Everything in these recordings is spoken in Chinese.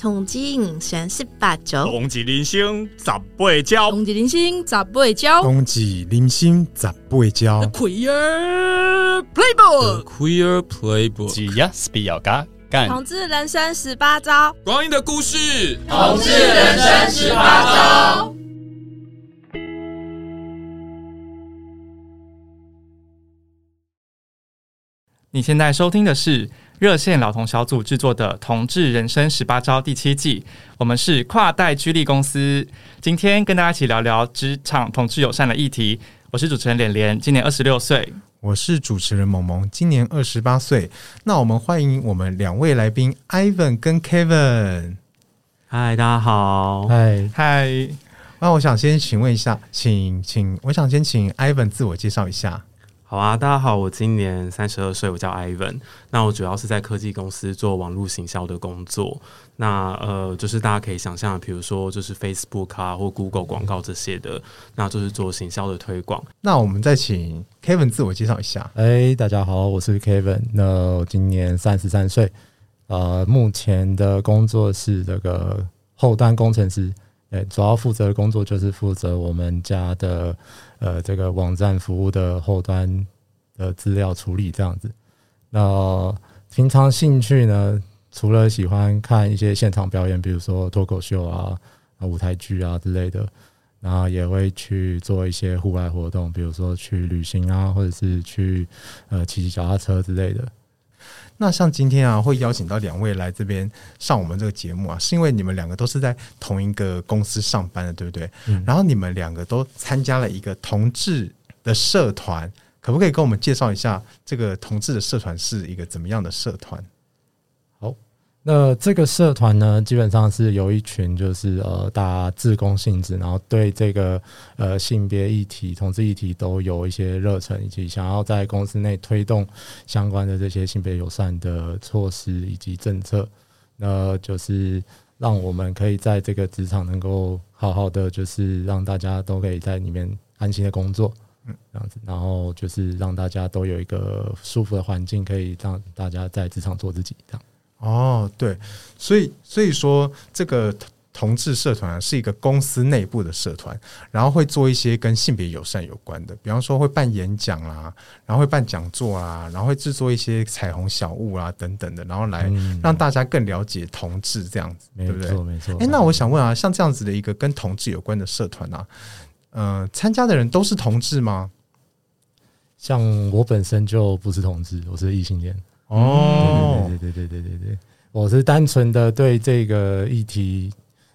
同志人生十八招，统计人生十八招，统计人生十八招，同志人生十八招。Queer Playbook，Queer Playbook，只要是比较嘎干。同志人生十八招，光阴的故事，同志人生十八招。你现在收听的是。热线老同小组制作的《同志人生十八招》第七季，我们是跨代居力公司，今天跟大家一起聊聊职场同志友善的议题。我是主持人连连，今年二十六岁；我是主持人萌萌，今年二十八岁。那我们欢迎我们两位来宾，Ivan 跟 Kevin。嗨，大家好。嗨嗨。那我想先请问一下，请请，我想先请 Ivan 自我介绍一下。好啊，大家好，我今年三十二岁，我叫 Ivan。那我主要是在科技公司做网络行销的工作。那呃，就是大家可以想象，比如说就是 Facebook 啊或 Google 广告这些的，那就是做行销的推广。那我们再请 Kevin 自我介绍一下。哎，大家好，我是 Kevin。那我今年三十三岁，呃，目前的工作是这个后端工程师。哎，主要负责的工作就是负责我们家的。呃，这个网站服务的后端的资料处理这样子。那平常兴趣呢，除了喜欢看一些现场表演，比如说脱口秀啊、舞台剧啊之类的，然后也会去做一些户外活动，比如说去旅行啊，或者是去呃骑骑脚踏车之类的。那像今天啊，会邀请到两位来这边上我们这个节目啊，是因为你们两个都是在同一个公司上班的，对不对？嗯。然后你们两个都参加了一个同志的社团，可不可以跟我们介绍一下这个同志的社团是一个怎么样的社团？那这个社团呢，基本上是有一群就是呃，大家自工性质，然后对这个呃性别议题、同志议题都有一些热忱，以及想要在公司内推动相关的这些性别友善的措施以及政策。那就是让我们可以在这个职场能够好好的，就是让大家都可以在里面安心的工作，嗯，这样子，然后就是让大家都有一个舒服的环境，可以让大家在职场做自己，这样。哦，对，所以所以说这个同志社团是一个公司内部的社团，然后会做一些跟性别友善有关的，比方说会办演讲啊，然后会办讲座啊，然后会制作一些彩虹小物啊等等的，然后来让大家更了解同志这样子，嗯、对不对？没错，没错。哎，那我想问啊，像这样子的一个跟同志有关的社团啊，呃，参加的人都是同志吗？像我本身就不是同志，我是异性恋。哦，对对对对对对对，我是单纯的对这个议题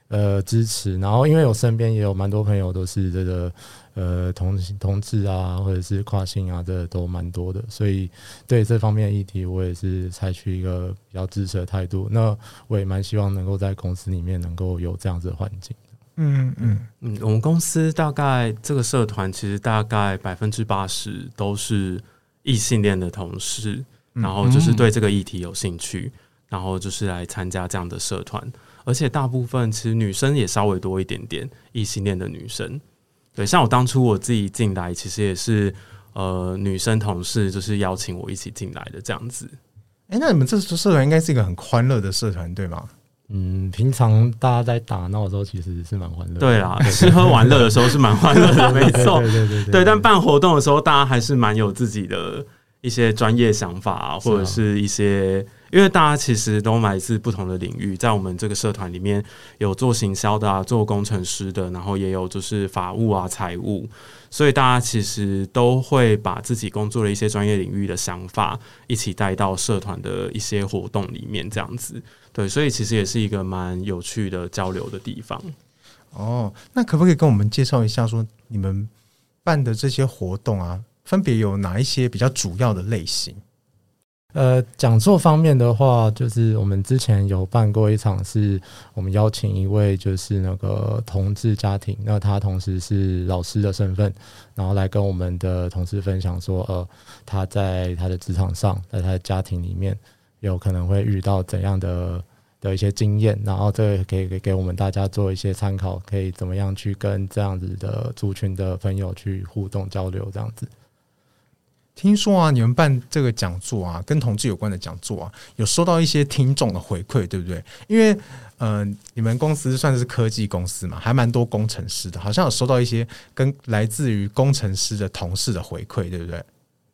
呃支持，然后因为我身边也有蛮多朋友都是这个呃同同志啊，或者是跨性啊，这都蛮多的，所以对这方面的议题，我也是采取一个比较支持的态度。那我也蛮希望能够在公司里面能够有这样子的环境。嗯嗯嗯，我们公司大概这个社团其实大概百分之八十都是异性恋的同事。然后就是对这个议题有兴趣，然后就是来参加这样的社团，而且大部分其实女生也稍微多一点点，异性恋的女生。对，像我当初我自己进来，其实也是呃女生同事就是邀请我一起进来的这样子。哎，那你们这社团应该是一个很欢乐的社团，对吗？嗯，平常大家在打闹的时候，其实是蛮欢乐的。对啦，吃喝玩乐的时候是蛮欢乐的，没错。对对对对。对，但办活动的时候，大家还是蛮有自己的。一些专业想法啊，或者是一些，因为大家其实都来自不同的领域，在我们这个社团里面有做行销的啊，做工程师的，然后也有就是法务啊、财务，所以大家其实都会把自己工作的一些专业领域的想法一起带到社团的一些活动里面，这样子。对，所以其实也是一个蛮有趣的交流的地方。哦，那可不可以跟我们介绍一下，说你们办的这些活动啊？分别有哪一些比较主要的类型？呃，讲座方面的话，就是我们之前有办过一场，是我们邀请一位就是那个同志家庭，那他同时是老师的身份，然后来跟我们的同事分享说，呃，他在他的职场上，在他的家庭里面，有可能会遇到怎样的 的一些经验，然后这可以给给我们大家做一些参考，可以怎么样去跟这样子的族群的朋友去互动交流，这样子。听说啊，你们办这个讲座啊，跟同志有关的讲座啊，有收到一些听众的回馈，对不对？因为呃，你们公司算是科技公司嘛，还蛮多工程师的，好像有收到一些跟来自于工程师的同事的回馈，对不对？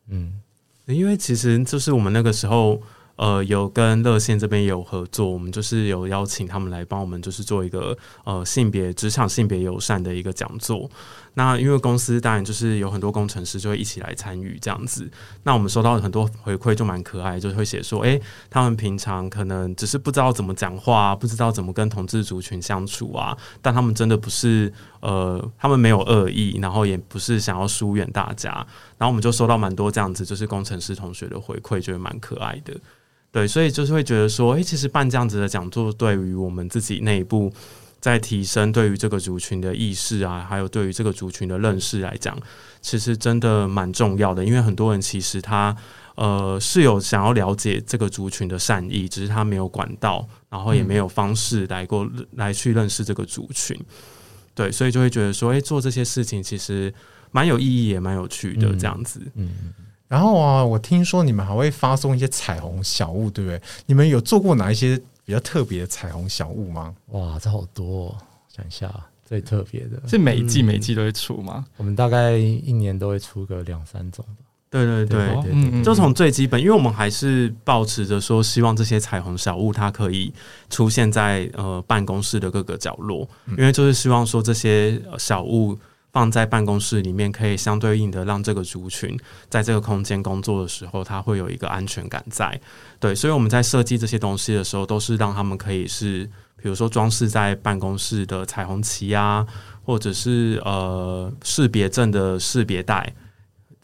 嗯，因为其实就是我们那个时候。呃，有跟热线这边有合作，我们就是有邀请他们来帮我们，就是做一个呃性别职场性别友善的一个讲座。那因为公司当然就是有很多工程师就会一起来参与这样子。那我们收到很多回馈，就蛮可爱，就会写说，诶、他们平常可能只是不知道怎么讲话，不知道怎么跟同志族群相处啊。但他们真的不是呃，他们没有恶意，然后也不是想要疏远大家。然后我们就收到蛮多这样子，就是工程师同学的回馈，觉得蛮可爱的。对，所以就是会觉得说，诶，其实办这样子的讲座，对于我们自己内部在提升对于这个族群的意识啊，还有对于这个族群的认识来讲，其实真的蛮重要的。因为很多人其实他呃是有想要了解这个族群的善意，只是他没有管道，然后也没有方式来过来去认识这个族群。对，所以就会觉得说，诶，做这些事情其实蛮有意义，也蛮有趣的，这样子。嗯。嗯然后啊，我听说你们还会发送一些彩虹小物，对不对？你们有做过哪一些比较特别的彩虹小物吗？哇，这好多哦！想一下，最特别的是每一季每一季都会出吗？嗯，我们大概一年都会出个两三种吧。对对对，嗯，就从最基本，因为我们还是保持着说，希望这些彩虹小物它可以出现在呃办公室的各个角落，因为就是希望说这些小物。放在办公室里面，可以相对应的让这个族群在这个空间工作的时候，他会有一个安全感在。对，所以我们在设计这些东西的时候，都是让他们可以是，比如说装饰在办公室的彩虹旗啊，或者是呃识别证的识别带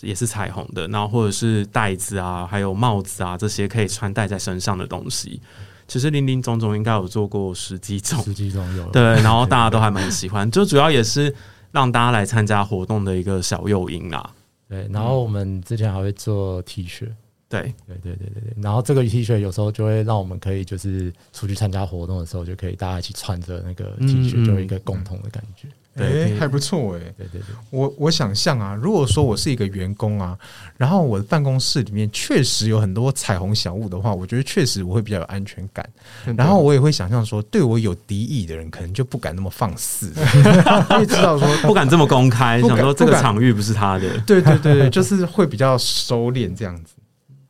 也是彩虹的，然后或者是袋子啊，还有帽子啊这些可以穿戴在身上的东西，其实林林总总应该有做过十几种，十几种有。对，然后大家都还蛮喜欢，就主要也是。让大家来参加活动的一个小诱因啦。对，然后我们之前还会做 T 恤。对，对，对，对，对，对。然后这个 T 恤有时候就会让我们可以就是出去参加活动的时候，就可以大家一起穿着那个 T 恤，就有一个共同的感觉。哎，还不错哎。对对对，我我想象啊，如果说我是一个员工啊，然后我的办公室里面确实有很多彩虹小物的话，我觉得确实我会比较有安全感。然后我也会想象说，对我有敌意的人，可能就不敢那么放肆，因为知道说 不敢这么公开，想说这个场域不是他的。对对对对，就是会比较收敛这样子。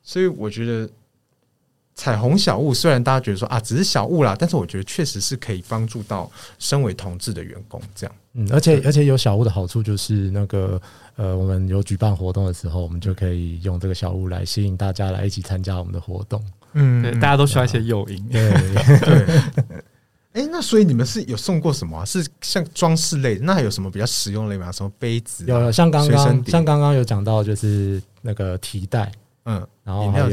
所以我觉得。彩虹小物虽然大家觉得说啊，只是小物啦，但是我觉得确实是可以帮助到身为同志的员工这样。嗯，而且而且有小屋的好处就是那个呃，我们有举办活动的时候，我们就可以用这个小屋来吸引大家来一起参加我们的活动。嗯，对，大家都需要一些诱因。对 对。哎，那所以你们是有送过什么啊？是像装饰类的，那还有什么比较实用类吗？什么杯子？有有，像刚刚像刚刚有讲到，就是那个提袋，嗯，然后还有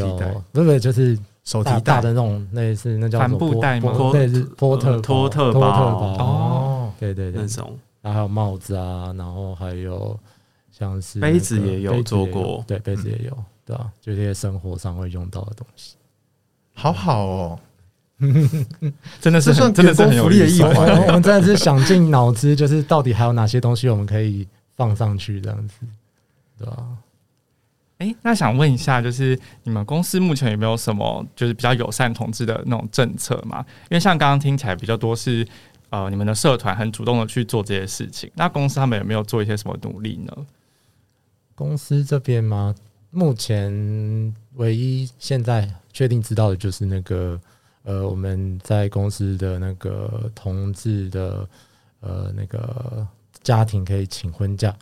不是就是。手提大的那种，类似那叫帆布袋吗？类似托特托特包哦，对对对，那种，然后还有帽子啊，然后还有像是杯子也有做过，对，杯子也有，对吧？就这些生活上会用到的东西，好好哦，真的是算真的是福利的一环。我们真的是想尽脑汁，就是到底还有哪些东西我们可以放上去，这样子，对吧？哎，那想问一下，就是你们公司目前有没有什么就是比较友善同志的那种政策嘛？因为像刚刚听起来比较多是呃，你们的社团很主动的去做这些事情。那公司他们有没有做一些什么努力呢？公司这边吗？目前唯一现在确定知道的就是那个呃，我们在公司的那个同志的呃那个家庭可以请婚假。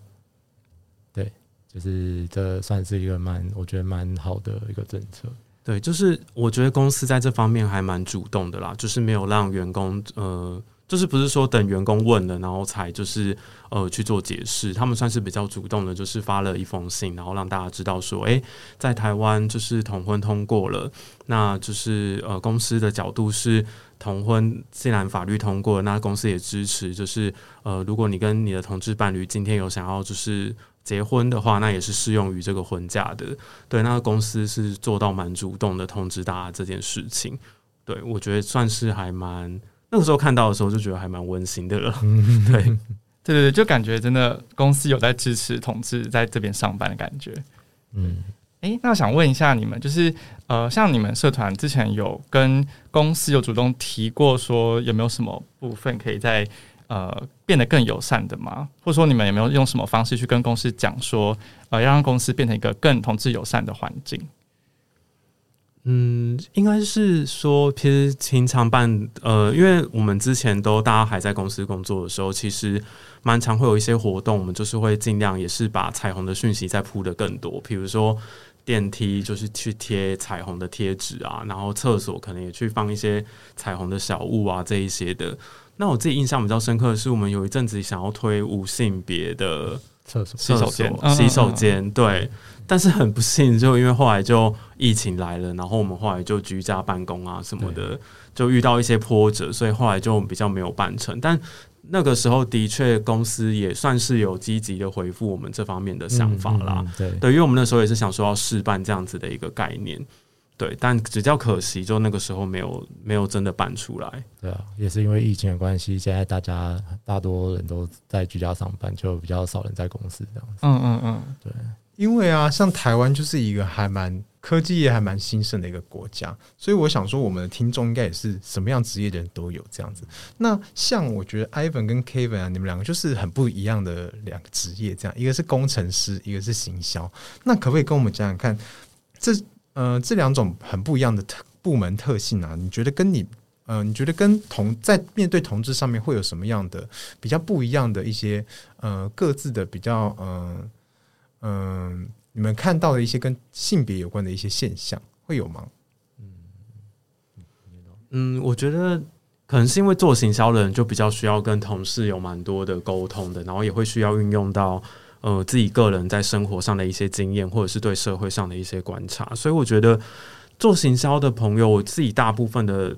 对就是这算是一个蛮，我觉得蛮好的一个政策。对，就是我觉得公司在这方面还蛮主动的啦，就是没有让员工呃，就是不是说等员工问了，然后才就是呃去做解释。他们算是比较主动的，就是发了一封信，然后让大家知道说，哎、在台湾就是同婚通过了，那就是呃公司的角度是同婚既然法律通过，那公司也支持，就是呃如果你跟你的同志伴侣今天有想要就是。结婚的话，那也是适用于这个婚假的。对，那个公司是做到蛮主动的通知大家这件事情。对，我觉得算是还蛮那个时候看到的时候就觉得还蛮温馨的了。嗯，对，对对对，就感觉真的公司有在支持同志在这边上班的感觉。嗯，哎，那想问一下你们，就是呃，像你们社团之前有跟公司有主动提过，说有没有什么部分可以在呃变得更友善的吗？或者说你们有没有用什么方式去跟公司讲说，呃，要让公司变成一个更同志友善的环境？嗯，应该是说，其实平常办，呃，因为我们之前都大家还在公司工作的时候，其实蛮常会有一些活动，我们就是会尽量也是把彩虹的讯息再铺得更多，比如说。电梯就是去贴彩虹的贴纸啊，然后厕所可能也去放一些彩虹的小物啊，这一些的。那我自己印象比较深刻的是，我们有一阵子想要推无性别的厕所、洗手间、洗手间，对。但是很不幸，就因为后来就疫情来了，然后我们后来就居家办公啊什么的，就遇到一些波折，所以后来就比较没有办成。但那个时候的确，公司也算是有积极的回复我们这方面的想法啦。嗯嗯、对，对，因为我们那时候也是想说要试办这样子的一个概念，对，但比较可惜，就那个时候没有没有真的办出来。对啊，也是因为疫情的关系，现在大家大多人都在居家上班，就比较少人在公司这样子。嗯嗯嗯，对，因为啊，像台湾就是一个还蛮。科技业还蛮兴盛的一个国家，所以我想说，我们的听众应该也是什么样职业的人都有这样子。那像我觉得 Ivan 跟 Kevin 啊，你们两个就是很不一样的两个职业，这样一个是工程师，一个是行销。那可不可以跟我们讲讲看，这呃这两种很不一样的特部门特性啊？你觉得跟你呃，你觉得跟同在面对同志上面会有什么样的比较不一样的一些呃各自的比较嗯嗯？你们看到的一些跟性别有关的一些现象会有吗？嗯嗯，我觉得可能是因为做行销的人就比较需要跟同事有蛮多的沟通的，然后也会需要运用到呃自己个人在生活上的一些经验，或者是对社会上的一些观察。所以我觉得做行销的朋友，我自己大部分的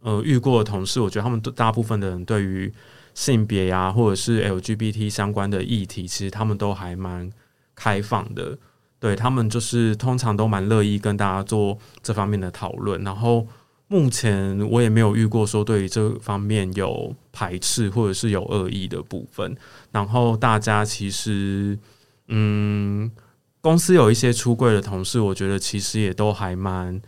呃遇过的同事，我觉得他们大部分的人对于性别呀、或者是 LGBT 相关的议题，其实他们都还蛮。开放的，对，他们就是通常都蛮乐意跟大家做这方面的讨论。然后目前我也没有遇过说对于这方面有排斥或者是有恶意的部分。然后大家其实，嗯，公司有一些出柜的同事，我觉得其实也都还蛮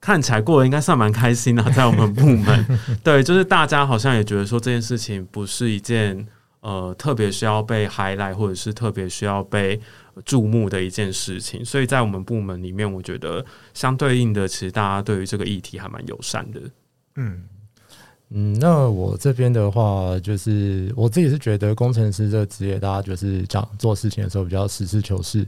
看起来过得应该算蛮开心的，在我们部门。对，就是大家好像也觉得说这件事情不是一件。呃，特别需要被 highlight，或者是特别需要被注目的一件事情，所以在我们部门里面，我觉得相对应的，其实大家对于这个议题还蛮友善的。嗯嗯，那我这边的话，就是我自己是觉得工程师这个职业，大家就是讲做事情的时候比较实事求是，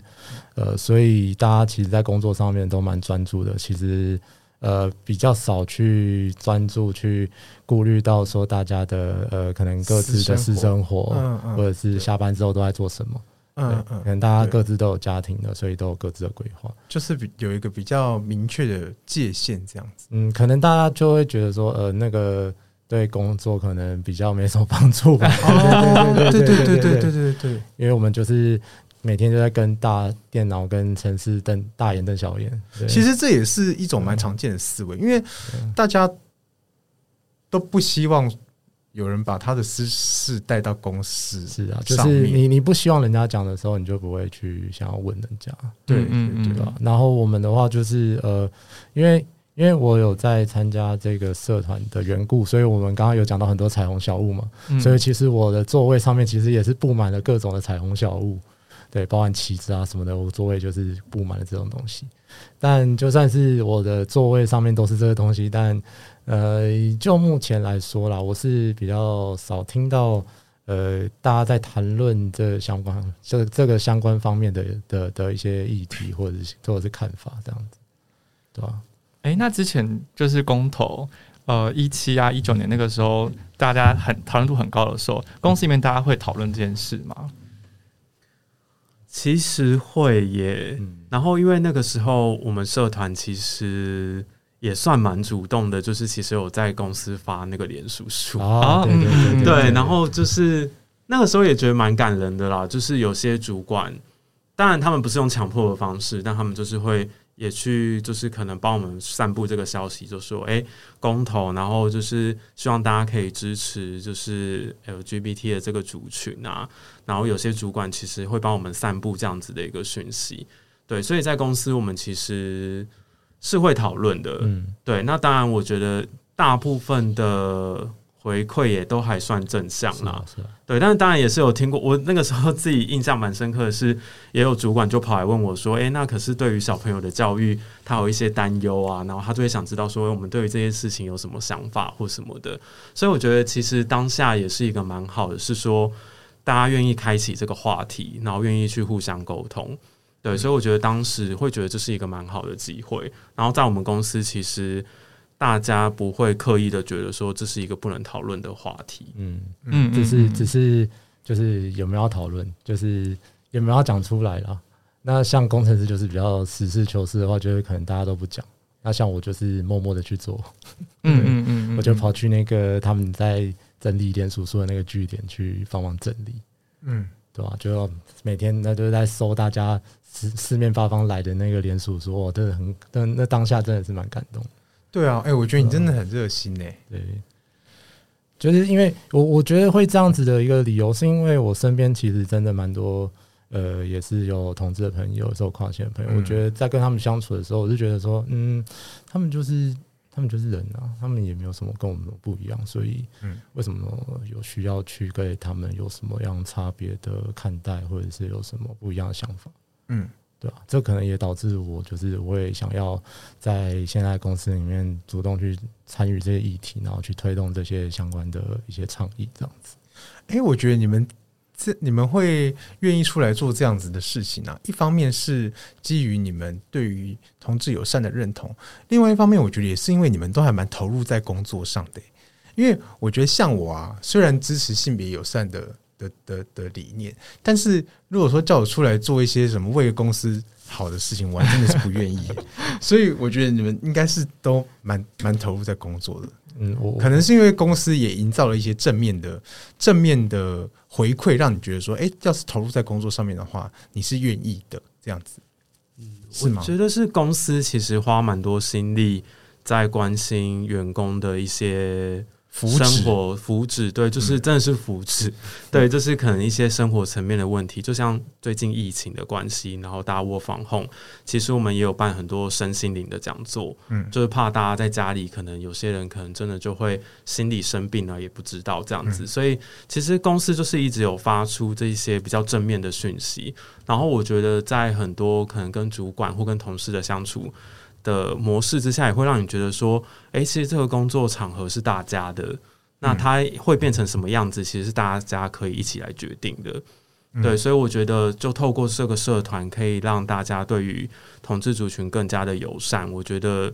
呃，所以大家其实在工作上面都蛮专注的。其实。呃，比较少去专注去顾虑到说大家的呃，可能各自的私生活，嗯嗯、或者是下班之后都在做什么，嗯嗯，可能大家各自都有家庭的，所以都有各自的规划，就是比有一个比较明确的界限这样子。嗯，可能大家就会觉得说，呃，那个对工作可能比较没什么帮助吧。哦，对。对对对对对对对，因为我们就是。每天都在跟大电脑跟城市瞪大眼瞪小眼，其实这也是一种蛮常见的思维，因为大家都不希望有人把他的私事带到公司。是啊，就是你你不希望人家讲的时候，你就不会去想要问人家，对对吧？然后我们的话就是呃，因为因为我有在参加这个社团的缘故，所以我们刚刚有讲到很多彩虹小物嘛，所以其实我的座位上面其实也是布满了各种的彩虹小物。对，包含旗子啊什么的，我座位就是布满了这种东西。但就算是我的座位上面都是这个东西，但呃，就目前来说啦，我是比较少听到呃大家在谈论这相关这这个相关方面的的的一些议题或者是或者是看法这样子，对吧？哎、那之前就是公投，呃，一七啊一九年那个时候，大家很讨论度很高的时候，公司里面大家会讨论这件事吗？其实会耶，然后因为那个时候我们社团其实也算蛮主动的，就是其实有在公司发那个联署书。啊，对对对，对，然后就是那个时候也觉得蛮感人的啦，就是有些主管，当然他们不是用强迫的方式，但他们就是会。也去就是可能帮我们散布这个消息，就说哎、欸，公投，然后就是希望大家可以支持，就是 LGBT 的这个族群啊。然后有些主管其实会帮我们散布这样子的一个讯息，对，所以在公司我们其实是会讨论的。嗯，对。那当然，我觉得大部分的。回馈也都还算正向啊，对，但是当然也是有听过。我那个时候自己印象蛮深刻的是，也有主管就跑来问我说：“诶，那可是对于小朋友的教育，他有一些担忧啊，然后他就会想知道说，我们对于这些事情有什么想法或什么的。”所以我觉得其实当下也是一个蛮好的，是说大家愿意开启这个话题，然后愿意去互相沟通。对，所以我觉得当时会觉得这是一个蛮好的机会。然后在我们公司其实。大家不会刻意的觉得说这是一个不能讨论的话题，嗯嗯，只是只是就是有没有要讨论，就是有没有要讲出来啦。那像工程师就是比较实事求是的话，就是可能大家都不讲。那像我就是默默的去做，嗯嗯 嗯，我就跑去那个他们在整理连署书的那个据点去帮忙整理，嗯，对吧？就每天那就是在搜大家四四面八方来的那个连署书，我真的很，那那当下真的是蛮感动。对啊，哎、欸，我觉得你真的很热心呢、欸。对，就是因为我我觉得会这样子的一个理由，是因为我身边其实真的蛮多，呃，也是有同志的朋友，有跨性的朋友。我觉得在跟他们相处的时候，我就觉得说，嗯，他们就是他们就是人啊，他们也没有什么跟我们不一样，所以，嗯，为什么有需要去对他们有什么样差别的看待，或者是有什么不一样的想法？嗯。对吧？这可能也导致我就是我也想要在现在公司里面主动去参与这些议题，然后去推动这些相关的一些倡议，这样子。哎，我觉得你们这你们会愿意出来做这样子的事情呢？一方面是基于你们对于同志友善的认同，另外一方面我觉得也是因为你们都还蛮投入在工作上的。因为我觉得像我啊，虽然支持性别友善的。的的的理念，但是如果说叫我出来做一些什么为公司好的事情，我还真的是不愿意。所以我觉得你们应该是都蛮蛮投入在工作的。嗯，我可能是因为公司也营造了一些正面的正面的回馈，让你觉得说，哎，要是投入在工作上面的话，你是愿意的这样子。嗯，是吗？我觉得是公司其实花蛮多心力在关心员工的一些。生活福祉，对，就是真的是福祉，嗯、对，就是可能一些生活层面的问题，就像最近疫情的关系，然后大家窝防控，其实我们也有办很多身心灵的讲座，嗯，就是怕大家在家里，可能有些人可能真的就会心理生病了，也不知道这样子，嗯、所以其实公司就是一直有发出这一些比较正面的讯息，然后我觉得在很多可能跟主管或跟同事的相处。的模式之下，也会让你觉得说，诶、欸，其实这个工作场合是大家的，那它会变成什么样子，其实是大家可以一起来决定的。对，所以我觉得，就透过这个社团，可以让大家对于统治族群更加的友善。我觉得，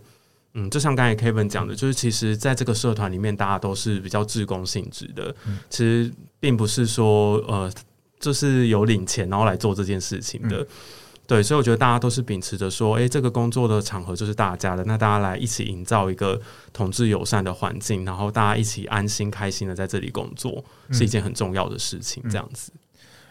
嗯，就像刚才 Kevin 讲的，就是其实在这个社团里面，大家都是比较志工性质的，其实并不是说，呃，就是有领钱然后来做这件事情的。对，所以我觉得大家都是秉持着说，诶，这个工作的场合就是大家的，那大家来一起营造一个同志友善的环境，然后大家一起安心开心的在这里工作，是一件很重要的事情。这样子，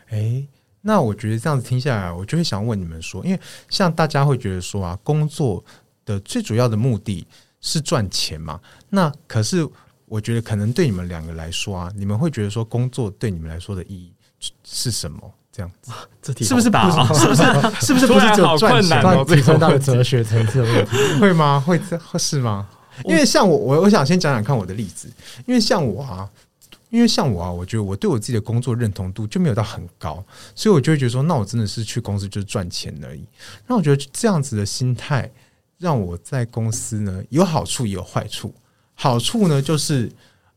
诶，那我觉得这样子听下来，我就会想问你们说，因为像大家会觉得说啊，工作的最主要的目的是赚钱嘛？那可是我觉得可能对你们两个来说啊，你们会觉得说，工作对你们来说的意义是什么？这样子，这题是不是不是？是不是？是不是不是只有赚钱？提升到哲学层次的问题，会吗？会会是吗？因为像我，我我想先讲讲看我的例子。因为像我啊，因为像我啊，我觉得我对我自己的工作认同度就没有到很高，所以我就会觉得说，那我真的是去公司就是赚钱而已。那我觉得这样子的心态，让我在公司呢有好处也有坏处。好处呢就是，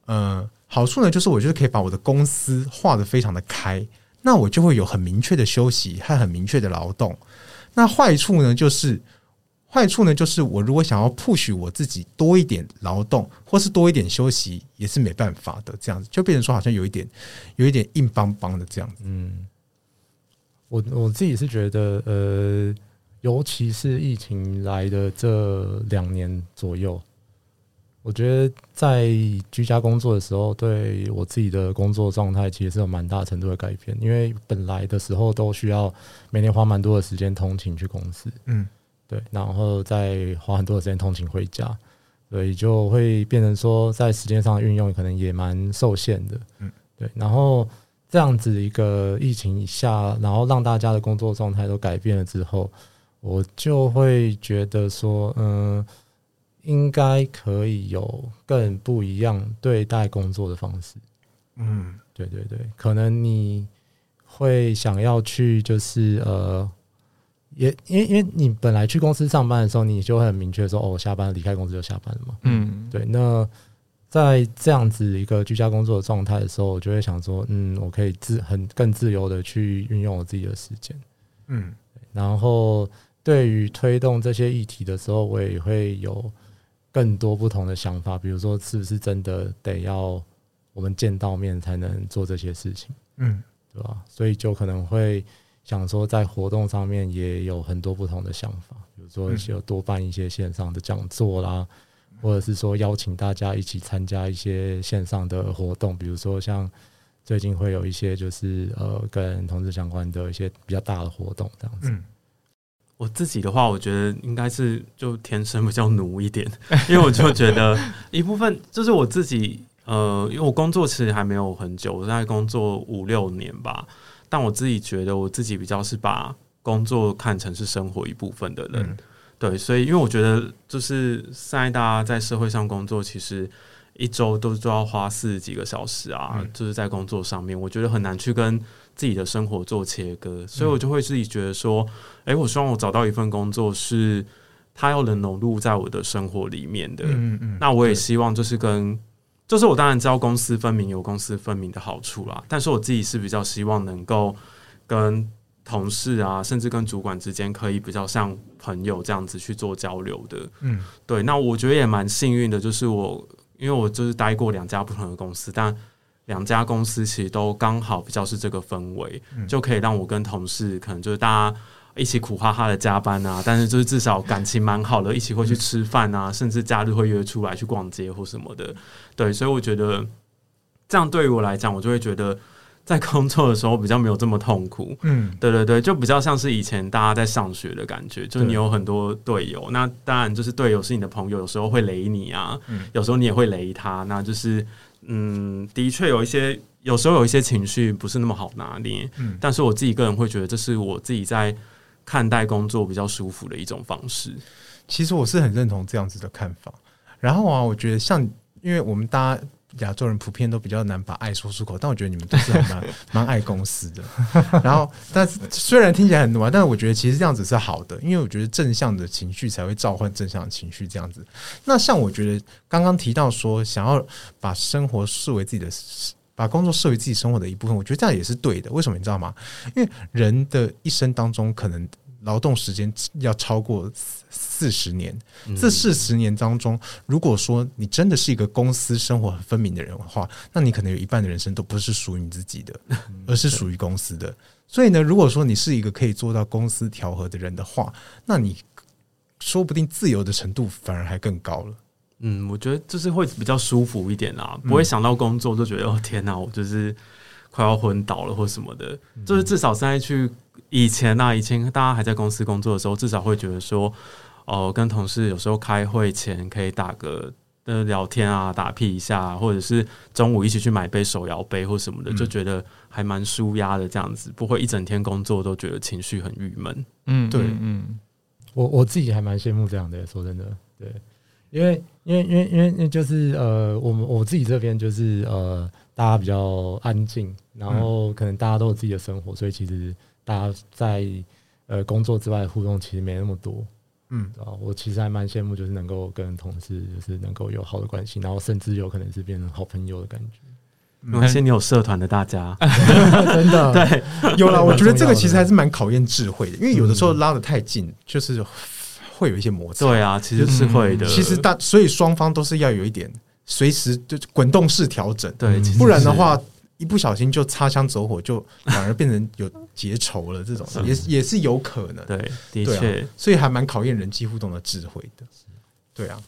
呃，好处呢就是我就是可以把我的公司画得非常的开。那我就会有很明确的休息和很明确的劳动。那坏处呢，就是坏处呢，就是我如果想要 push 我自己多一点劳动，或是多一点休息，也是没办法的。这样子就变成说，好像有一点，有一点硬邦邦的这样子。嗯，我我自己是觉得，呃，尤其是疫情来的这两年左右。我觉得在居家工作的时候，对我自己的工作状态其实是有蛮大程度的改变。因为本来的时候都需要每天花蛮多的时间通勤去公司，嗯，对，然后再花很多的时间通勤回家，所以就会变成说在时间上的运用可能也蛮受限的，嗯，对。然后这样子一个疫情下，然后让大家的工作状态都改变了之后，我就会觉得说，嗯，应该可以有更不一样对待工作的方式。嗯，对对对，可能你会想要去，就是呃，也因为因为你本来去公司上班的时候，你就会很明确说，哦，下班离开公司就下班了嘛。嗯，对，那。在这样子一个居家工作的状态的时候，我就会想说，嗯，我可以自很更自由的去运用我自己的时间，嗯，然后对于推动这些议题的时候，我也会有更多不同的想法，比如说是不是真的得要我们见到面才能做这些事情，嗯，对吧？所以就可能会想说，在活动上面也有很多不同的想法，比如说就多办一些线上的讲座啦。或者是说邀请大家一起参加一些线上的活动，比如说像最近会有一些就是呃跟同志相关的一些比较大的活动这样子。嗯，我自己的话，我觉得应该是就天生比较奴一点，因为我就觉得一部分就是我自己呃，因为我工作其实还没有很久，我在工作五六年吧，但我自己觉得我自己比较是把工作看成是生活一部分的人。嗯对，所以因为我觉得，就是现在大家在社会上工作，其实一周都都要花四十几个小时啊，嗯、就是在工作上面，我觉得很难去跟自己的生活做切割，所以我就会自己觉得说，哎、嗯，我希望我找到一份工作，是它要能融入在我的生活里面的。嗯嗯，那我也希望就是跟，就是我当然知道公私分明有公私分明的好处啦，但是我自己是比较希望能够跟。同事啊，甚至跟主管之间可以比较像朋友这样子去做交流的。嗯，对。那我觉得也蛮幸运的，就是我因为我就是待过两家不同的公司，但两家公司其实都刚好比较是这个氛围，嗯、就可以让我跟同事可能就是大家一起苦哈哈的加班啊，但是就是至少感情蛮好的，一起会去吃饭啊，嗯、甚至假日会约出来去逛街或什么的。对，所以我觉得这样对于我来讲，我就会觉得。在工作的时候比较没有这么痛苦，嗯，对对对，就比较像是以前大家在上学的感觉，就是你有很多队友，那当然就是队友是你的朋友，有时候会雷你啊，嗯，有时候你也会雷他，那就是，嗯，的确有一些，有时候有一些情绪不是那么好拿捏，嗯，但是我自己个人会觉得这是我自己在看待工作比较舒服的一种方式。其实我是很认同这样子的看法，然后啊，我觉得像因为我们大家。亚洲人普遍都比较难把爱说出口，但我觉得你们都是蛮 蛮爱公司的。然后，但虽然听起来很暖，但是我觉得其实这样子是好的，因为我觉得正向的情绪才会召唤正向的情绪。这样子，那像我觉得刚刚提到说，想要把生活视为自己的，把工作视为自己生活的一部分，我觉得这样也是对的。为什么你知道吗？因为人的一生当中可能。劳动时间要超过四十年，这四十年当中，如果说你真的是一个公司生活很分明的人的话，那你可能有一半的人生都不是属于你自己的，而是属于公司的。所以呢，如果说你是一个可以做到公司调和的人的话，那你说不定自由的程度反而还更高了。嗯，我觉得就是会比较舒服一点啊，不会想到工作就觉得哦天哪，我就是快要昏倒了或什么的，就是至少现在去。以前啊，以前大家还在公司工作的时候，至少会觉得说，哦、呃，跟同事有时候开会前可以打个呃聊天啊，打屁一下，或者是中午一起去买杯手摇杯或什么的，嗯、就觉得还蛮舒压的这样子，不会一整天工作都觉得情绪很郁闷。嗯，对，嗯，我我自己还蛮羡慕这样的，说真的，对，因为因为因为因为就是呃，我们我自己这边就是呃，大家比较安静，然后可能大家都有自己的生活，所以其实。大家在呃工作之外的互动其实没那么多，嗯，啊，我其实还蛮羡慕，就是能够跟同事就是能够有好的关系，然后甚至有可能是变成好朋友的感觉。而且你有社团的大家，真的对，有了。我觉得这个其实还是蛮考验智慧的，因为有的时候拉得太近，就是会有一些摩擦。对啊，其实是会的。其实大，所以双方都是要有一点随时就滚动式调整，对，不然的话。一不小心就擦枪走火，就反而变成有结仇了。这种也也是有可能。对，的确，所以还蛮考验人际互动的智慧的。对啊，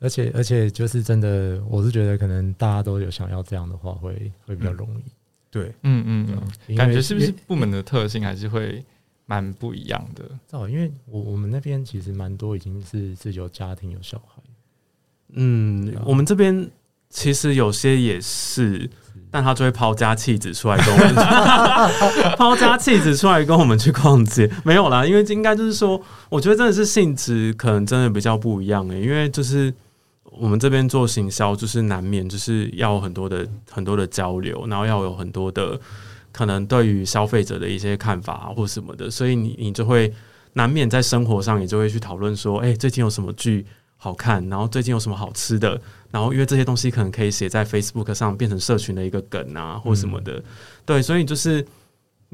而且而且就是真的，我是觉得可能大家都有想要这样的话，会会比较容易。对，嗯嗯嗯，感觉是不是部门的特性还是会蛮不一样的？哦，因为我我们那边其实蛮多已经是是有家庭有小孩。嗯，我们这边其实有些也是。但他就会抛家弃子出来跟我们 抛家弃子出来跟我们去逛街，没有啦，因为应该就是说，我觉得真的是性质可能真的比较不一样诶、欸，因为就是我们这边做行销，就是难免就是要很多的很多的交流，然后要有很多的可能对于消费者的一些看法或什么的，所以你你就会难免在生活上，你就会去讨论说，哎、欸，最近有什么剧好看，然后最近有什么好吃的。然后，因为这些东西可能可以写在 Facebook 上，变成社群的一个梗啊，或什么的。嗯、对，所以就是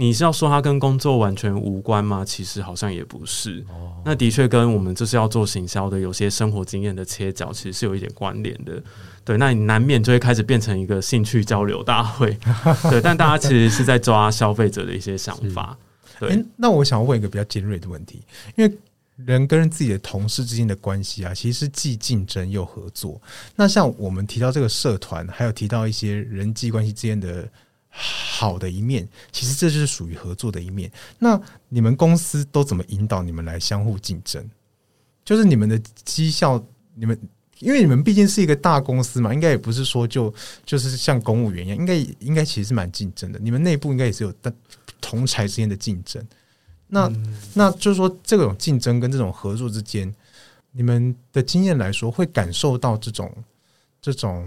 你是要说它跟工作完全无关吗？其实好像也不是。哦、那的确跟我们就是要做行销的，有些生活经验的切角，其实是有一点关联的。对，那你难免就会开始变成一个兴趣交流大会。对，但大家其实是在抓消费者的一些想法。对、欸，那我想问一个比较尖锐的问题，因为。人跟自己的同事之间的关系啊，其实既竞争又合作。那像我们提到这个社团，还有提到一些人际关系之间的好的一面，其实这就是属于合作的一面。那你们公司都怎么引导你们来相互竞争？就是你们的绩效，你们因为你们毕竟是一个大公司嘛，应该也不是说就就是像公务员一样，应该应该其实是蛮竞争的。你们内部应该也是有同才之间的竞争。那那就是说，这种竞争跟这种合作之间，你们的经验来说，会感受到这种这种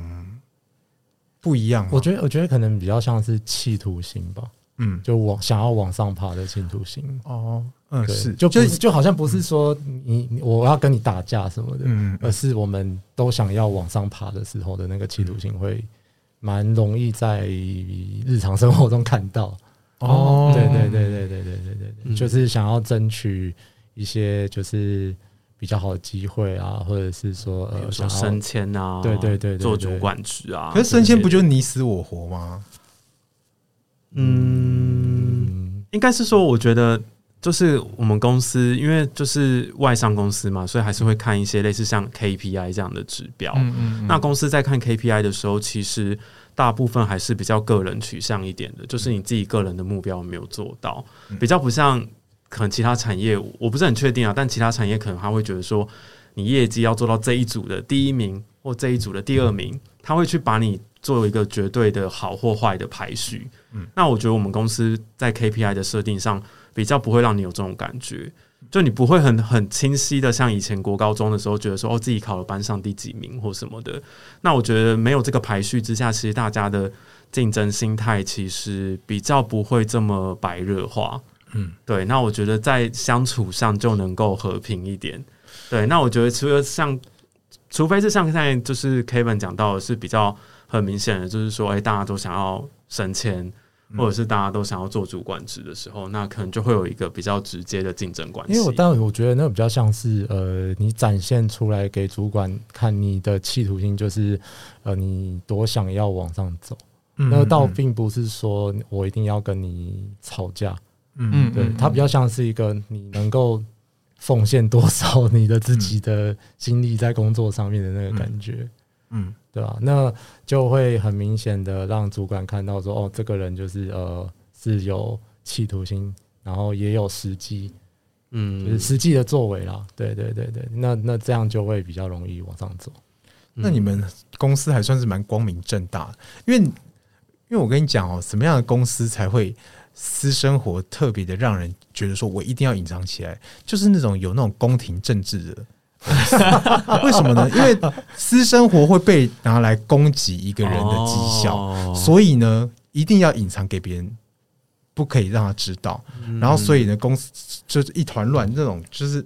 不一样。我觉得，我觉得可能比较像是企图心吧。嗯，就往想要往上爬的企图心。哦，嗯，是，就就就好像不是说你我要跟你打架什么的，嗯，而是我们都想要往上爬的时候的那个企图心，会蛮容易在日常生活中看到。哦，对对对对对对对对，嗯、就是想要争取一些就是比较好的机会啊，或者是说呃，想升迁啊，对对对，做主管职啊。可是升迁不就你死我活吗？嗯，应该是说，我觉得就是我们公司，因为就是外商公司嘛，所以还是会看一些类似像 KPI 这样的指标。嗯嗯嗯，那公司在看 KPI 的时候，其实。大部分还是比较个人取向一点的，就是你自己个人的目标没有做到，比较不像可能其他产业，我不是很确定啊。但其他产业可能他会觉得说，你业绩要做到这一组的第一名或这一组的第二名，他会去把你做一个绝对的好或坏的排序。嗯，那我觉得我们公司在 KPI 的设定上比较不会让你有这种感觉。就你不会很很清晰的像以前国高中的时候，觉得说哦，自己考了班上第几名或什么的。那我觉得没有这个排序之下，其实大家的竞争心态其实比较不会这么白热化。嗯，对。那我觉得在相处上就能够和平一点。对。那我觉得除了像，除非是像现在就是 Kevin 讲到的是比较很明显的，就是说，哎，大家都想要升迁。或者是大家都想要做主管职的时候，那可能就会有一个比较直接的竞争关系。因为我当然我觉得那个比较像是呃，你展现出来给主管看你的企图心，就是呃，你多想要往上走。嗯，那倒并不是说我一定要跟你吵架。嗯，对，它比较像是一个你能够奉献多少你的自己的精力在工作上面的那个感觉。嗯。对吧？那就会很明显的让主管看到说，哦，这个人就是呃是有企图心，然后也有实际，嗯，就是实际的作为啦。对对对对，那那这样就会比较容易往上走。那你们公司还算是蛮光明正大，因为因为我跟你讲哦，什么样的公司才会私生活特别的让人觉得说我一定要隐藏起来，就是那种有那种宫廷政治的。为什么呢？因为私生活会被拿来攻击一个人的绩效，哦、所以呢，一定要隐藏给别人，不可以让他知道。嗯、然后，所以呢，公司就是一团乱。这种就是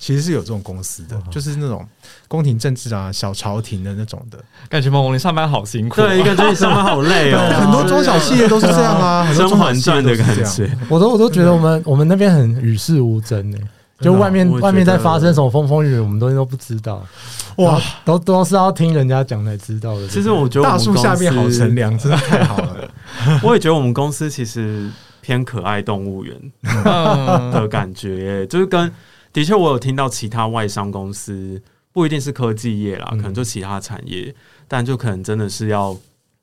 其实是有这种公司的，哦、就是那种宫廷政治啊、小朝廷的那种的感觉。梦红，你上班好辛苦、啊，对，感觉你上班好累哦。很多中小企业都是这样啊，《甄嬛传》的感觉，我都我都觉得我们我们那边很与世无争呢、欸。就外面外面在发生什么风风雨雨，我们都都不知道。哇，都都是要听人家讲才知道的。其实我觉得大树下面好乘凉，真的太好了。我也觉得我们公司其实偏可爱动物园的感觉，就是跟的确我有听到其他外商公司，不一定是科技业啦，可能就其他产业，但就可能真的是要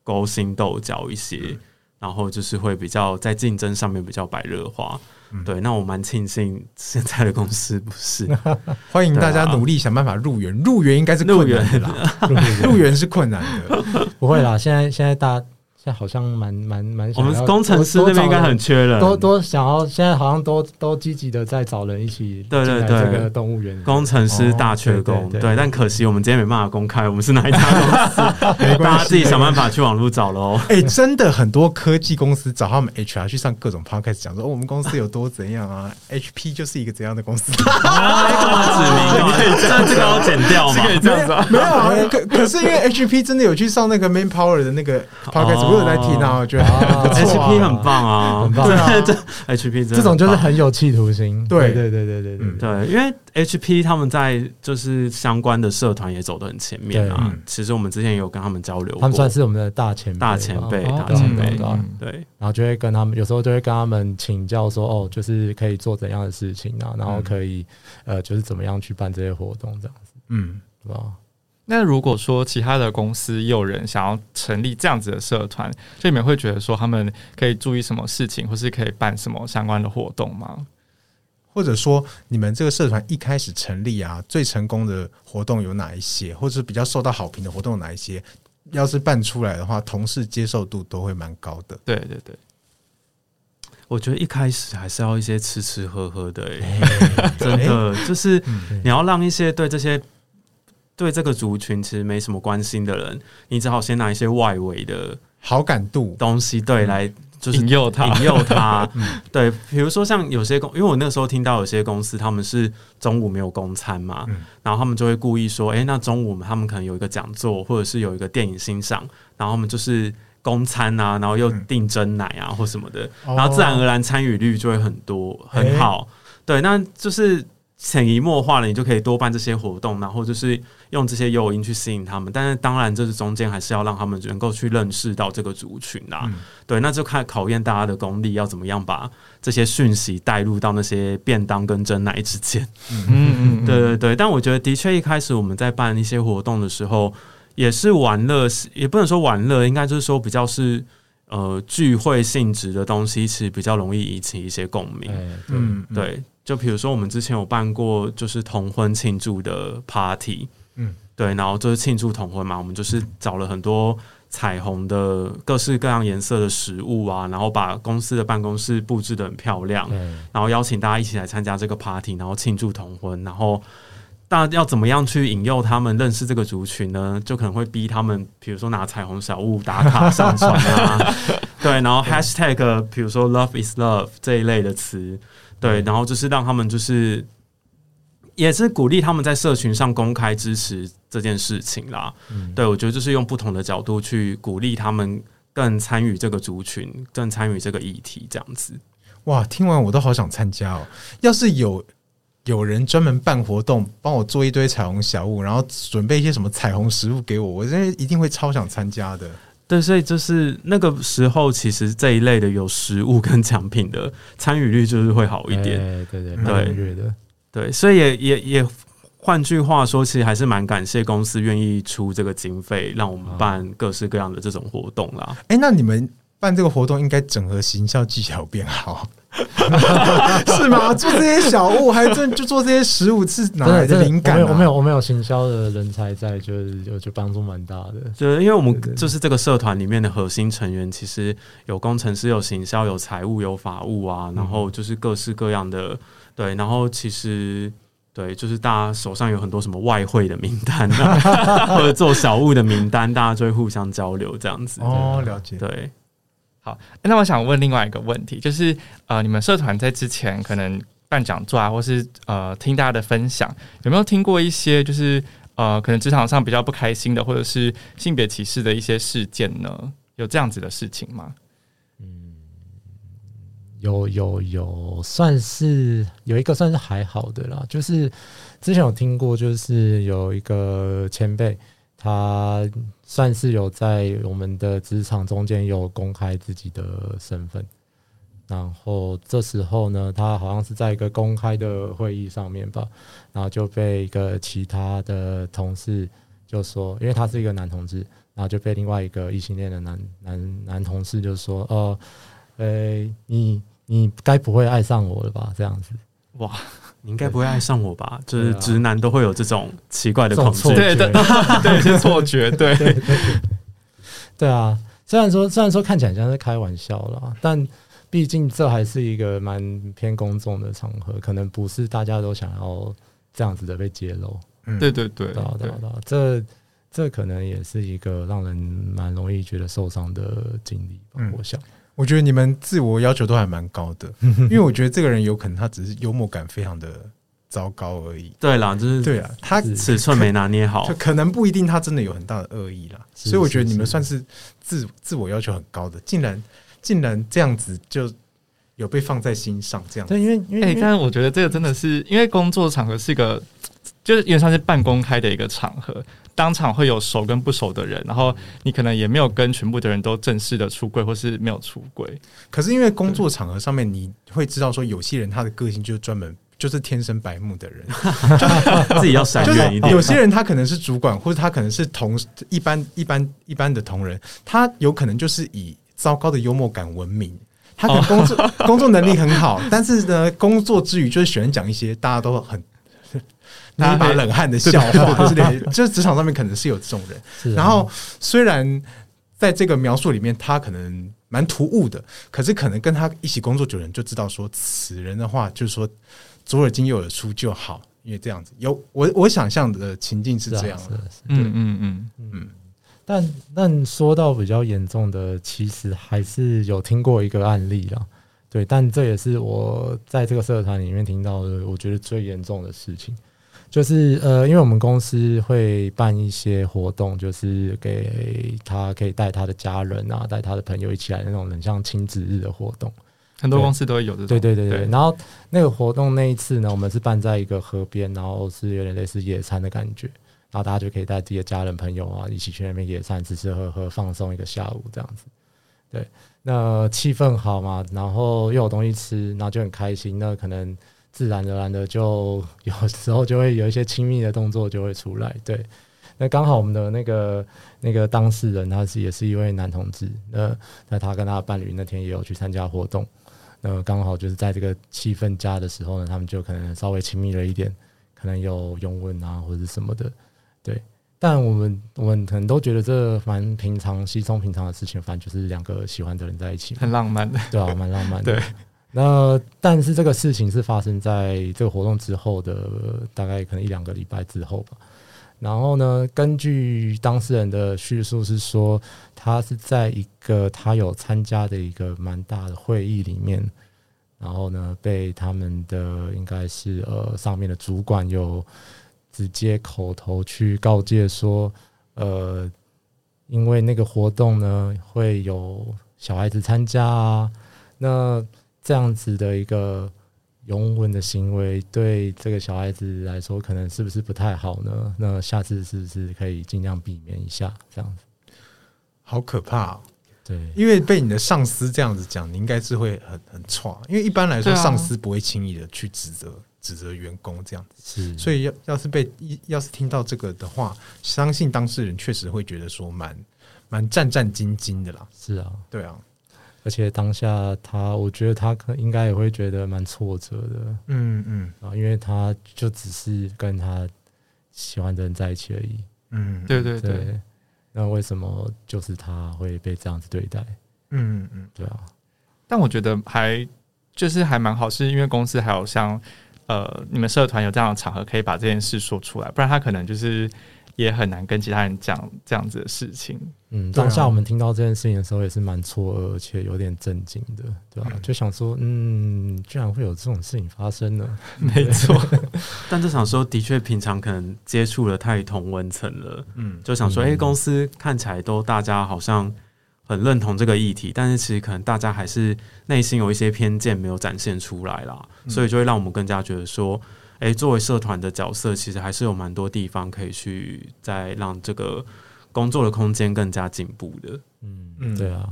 勾心斗角一些，然后就是会比较在竞争上面比较白热化。对，那我蛮庆幸现在的公司不是。欢迎大家努力想办法入园，入园应该是困难的啦，入园是困难的，不会啦。现在现在大现在好像蛮蛮蛮，我们工程师那边应该很缺人，都都想要，现在好像都都积极的在找人一起对对对这个动物园。工程师大缺工，对，但可惜我们今天没办法公开我们是哪一家公司，大家自己想办法去网络找喽。哎，真的很多科技公司找他们 HR 去上各种 podcast，讲说我们公司有多怎样啊，HP 就是一个怎样的公司。啊，干嘛指名？可以这样，这个要剪掉吗？可以这样子啊？没有啊，可可是因为 HP 真的有去上那个 Manpower 的那个 podcast。我有在听啊，我觉得。HP 很棒啊，很棒。这 HP 这种就是很有企图心。对。对对对对对，因为 HP 他们在就是相关的社团也走得很前面啊。其实我们之前也有跟他们交流过，他们算是我们的大前辈，大前辈，大前辈。对，然后就会跟他们，有时候就会跟他们请教说，哦，就是可以做怎样的事情啊，然后可以呃，就是怎么样去办这些活动这样子。嗯，是吧？那如果说其他的公司也有人想要成立这样子的社团，这里面会觉得说他们可以注意什么事情，或是可以办什么相关的活动吗？或者说你们这个社团一开始成立啊，最成功的活动有哪一些，或者是比较受到好评的活动有哪一些？要是办出来的话，同事接受度都会蛮高的。对对对，我觉得一开始还是要一些吃吃喝喝的、真的就是你要让一些对这些。对这个族群其实没什么关心的人，你只好先拿一些外围的好感度。东西，对，来就是引诱他，引诱他。对，比如说像有些公，因为我那时候听到有些公司他们是中午没有公餐嘛，然后他们就会故意说，哎，那中午他们可能有一个讲座，或者是有一个电影欣赏，然后他们就是公餐啊，然后又订真奶啊或什么的，然后自然而然参与率就会很多，很好。对，那就是。潜移默化了，你就可以多办这些活动，然后就是用这些诱因去吸引他们。但是当然，这是中间还是要让他们能够去认识到这个族群啦。嗯、对，那就看考验大家的功力，要怎么样把这些讯息带入到那些便当跟珍奶之间。嗯嗯，对对对。但我觉得，的确一开始我们在办一些活动的时候，也是玩乐，也不能说玩乐，应该就是说比较是呃聚会性质的东西，其实比较容易引起一些共鸣。嗯，对。就比如说，我们之前有办过就是同婚庆祝的 party，嗯，对，然后就是庆祝同婚嘛，我们就是找了很多彩虹的各式各样颜色的食物啊，然后把公司的办公室布置的很漂亮，然后邀请大家一起来参加这个 party，然后庆祝同婚，然后大家要怎么样去引诱他们认识这个族群呢？就可能会逼他们，比如说拿彩虹小物打卡 上传啊，对，然后 hashtag，比如说 love is love 这一类的词。对，然后就是让他们就是，也是鼓励他们在社群上公开支持这件事情啦。嗯、对，我觉得就是用不同的角度去鼓励他们更参与这个族群，更参与这个议题，这样子。哇，听完我都好想参加哦！要是有有人专门办活动，帮我做一堆彩虹小物，然后准备一些什么彩虹食物给我，我真的一定会超想参加的。对，所以就是那个时候，其实这一类的有实物跟奖品的参与率就是会好一点。欸、对对对，对的，对，所以也也也，换句话说，其实还是蛮感谢公司愿意出这个经费，让我们办各式各样的这种活动啦。哎、欸，那你们办这个活动，应该整合行销技巧变好。是吗？做这些小物，还真就做这些食物，是哪来的灵感？我没有，我没有行销的人才在，就是就就帮助蛮大的。就是因为我们就是这个社团里面的核心成员，其实有工程师、有行销、有财务、有法务啊，然后就是各式各样的。对，然后其实对，就是大家手上有很多什么外汇的名单啊，或者做小物的名单，大家就会互相交流这样子。哦，了解。对。好，那我想问另外一个问题，就是呃，你们社团在之前可能办讲座啊，或是呃听大家的分享，有没有听过一些就是呃可能职场上比较不开心的，或者是性别歧视的一些事件呢？有这样子的事情吗？嗯，有有有，算是有一个算是还好的啦，就是之前有听过，就是有一个前辈。他算是有在我们的职场中间有公开自己的身份，然后这时候呢，他好像是在一个公开的会议上面吧，然后就被一个其他的同事就说，因为他是一个男同志，然后就被另外一个异性恋的男男男同事就说，哦，诶，你你该不会爱上我了吧？这样子，哇。你应该不会爱上我吧？就是直男都会有这种奇怪的恐惧，对对对，是错觉，对对，对啊。虽然说虽然说看起来像是开玩笑啦，但毕竟这还是一个蛮偏公众的场合，可能不是大家都想要这样子的被揭露。嗯，对对对，对对对，这这可能也是一个让人蛮容易觉得受伤的经历吧。嗯，我想，我觉得你们自我要求都还蛮高的，因为我觉得这个人有可能他只是幽默感非常的糟糕而已。对啦，就是对啊，他尺寸没拿捏好，可，可能不一定他真的有很大的恶意啦。所以我觉得你们算是自自我要求很高的，竟然竟然这样子就有被放在心上，这样子。对，因为因为，但是我觉得这个真的是因为工作场合是一个。就是因为它是半公开的一个场合，当场会有熟跟不熟的人，然后你可能也没有跟全部的人都正式的出柜，或是没有出柜。可是因为工作场合上面，你会知道说，有些人他的个性就是专门 就是天生白目的人，自己要闪远一点。有些人他可能是主管，或者他可能是同一般一般一般的同仁，他有可能就是以糟糕的幽默感闻名。他可能工作 工作能力很好，但是呢，工作之余就是喜欢讲一些大家都很。拿一把冷汗的笑话之类，就是职场上面可能是有这种人。然后虽然在这个描述里面，他可能蛮突兀的，可是可能跟他一起工作久的人就知道说，此人的话就是说左耳进右耳出就好，因为这样子有我我想象的情境是这样的。嗯嗯嗯嗯。但但说到比较严重的，其实还是有听过一个案例啦。对，但这也是我在这个社团里面听到的，我觉得最严重的事情。就是呃，因为我们公司会办一些活动，就是给他可以带他的家人啊，带他的朋友一起来那种很像亲子日的活动，很多公司都会有这种。对对对对。然后那个活动那一次呢，我们是办在一个河边，然后是有点类似野餐的感觉，然后大家就可以带自己的家人朋友啊，一起去那边野餐，吃吃喝喝，放松一个下午这样子。对，那气氛好嘛，然后又有东西吃，然后就很开心。那可能。自然而然的，就有时候就会有一些亲密的动作就会出来。对，那刚好我们的那个那个当事人，他是也是一位男同志。那那他跟他的伴侣那天也有去参加活动。那刚好就是在这个气氛佳的时候呢，他们就可能稍微亲密了一点，可能有拥吻啊或者什么的。对，但我们我们可能都觉得这蛮平常、稀松平常的事情，反正就是两个喜欢的人在一起，很浪漫的，对啊，蛮浪漫的。对。那但是这个事情是发生在这个活动之后的大概可能一两个礼拜之后吧。然后呢，根据当事人的叙述是说，他是在一个他有参加的一个蛮大的会议里面，然后呢被他们的应该是呃上面的主管有直接口头去告诫说，呃，因为那个活动呢会有小孩子参加啊，那。这样子的一个拥吻的行为，对这个小孩子来说，可能是不是不太好呢？那下次是不是可以尽量避免一下？这样子，好可怕哦。对，因为被你的上司这样子讲，你应该是会很很挫。因为一般来说，上司不会轻易的去指责指责员工这样子。是，所以要要是被要是听到这个的话，相信当事人确实会觉得说蛮蛮战战兢兢的啦。是啊，对啊。而且当下他，我觉得他可应该也会觉得蛮挫折的，嗯嗯啊，因为他就只是跟他喜欢的人在一起而已，嗯，对对对，对。那为什么就是他会被这样子对待？嗯嗯，对啊。但我觉得还就是还蛮好，是因为公司还有像呃你们社团有这样的场合可以把这件事说出来，不然他可能就是。也很难跟其他人讲这样子的事情。嗯，当下我们听到这件事情的时候，也是蛮错愕，而且有点震惊的，对吧？就想说，嗯，居然会有这种事情发生呢？没错。但这场说的确，平常可能接触了太同温层了。嗯，就想说，哎，公司看起来都大家好像很认同这个议题，但是其实可能大家还是内心有一些偏见没有展现出来啦，所以就会让我们更加觉得说。诶，作为社团的角色，其实还是有蛮多地方可以去再让这个工作的空间更加进步的。嗯嗯，对啊，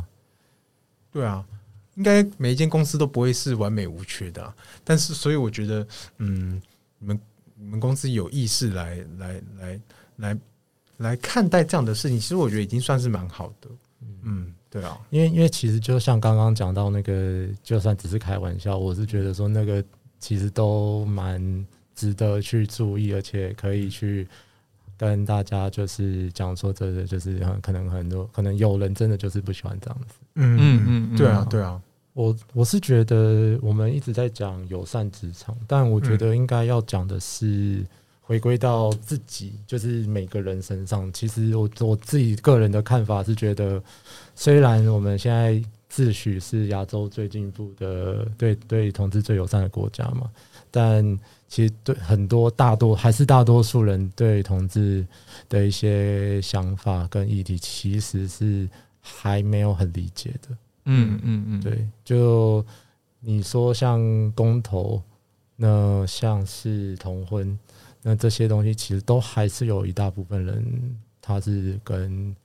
对啊，应该每一间公司都不会是完美无缺的啊。但是，所以我觉得，嗯，你们你们公司有意识来来来来来看待这样的事情，其实我觉得已经算是蛮好的。嗯，对啊，因为因为其实就像刚刚讲到那个，就算只是开玩笑，我是觉得说那个其实都蛮。值得去注意，而且可以去跟大家就是讲说，这个就是很可能很多可能有人真的就是不喜欢这样子。嗯嗯嗯，对啊对啊。我我是觉得我们一直在讲友善职场，但我觉得应该要讲的是回归到自己，就是每个人身上。其实我我自己个人的看法是觉得，虽然我们现在自诩是亚洲最进步的，对对同志最友善的国家嘛，但其实对很多大多还是大多数人对同志的一些想法跟议题，其实是还没有很理解的。嗯嗯嗯，对，就你说像公投，那像是同婚，那这些东西其实都还是有一大部分人他是跟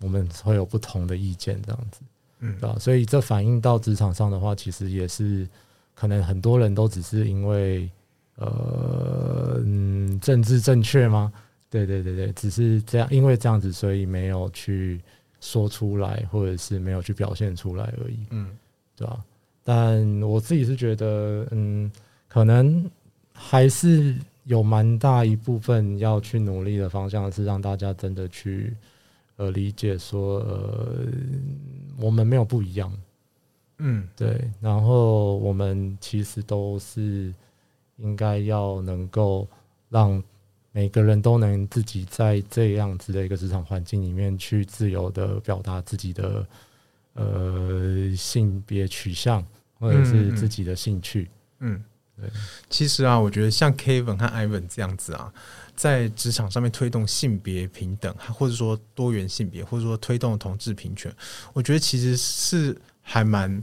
我们会有不同的意见这样子。嗯，对吧？所以这反映到职场上的话，其实也是可能很多人都只是因为呃，嗯，政治正确吗？对对对对，只是这样，因为这样子，所以没有去说出来，或者是没有去表现出来而已。嗯，对吧？但我自己是觉得，嗯，可能还是有蛮大一部分要去努力的方向，是让大家真的去。呃，理解说，呃，我们没有不一样，嗯，对。然后我们其实都是应该要能够让每个人都能自己在这样子的一个职场环境里面去自由的表达自己的呃性别取向或者是自己的兴趣，嗯，对。其实啊，我觉得像 Kevin 和 Ivan 这样子啊。在职场上面推动性别平等，或者说多元性别，或者说推动同志平权，我觉得其实是还蛮。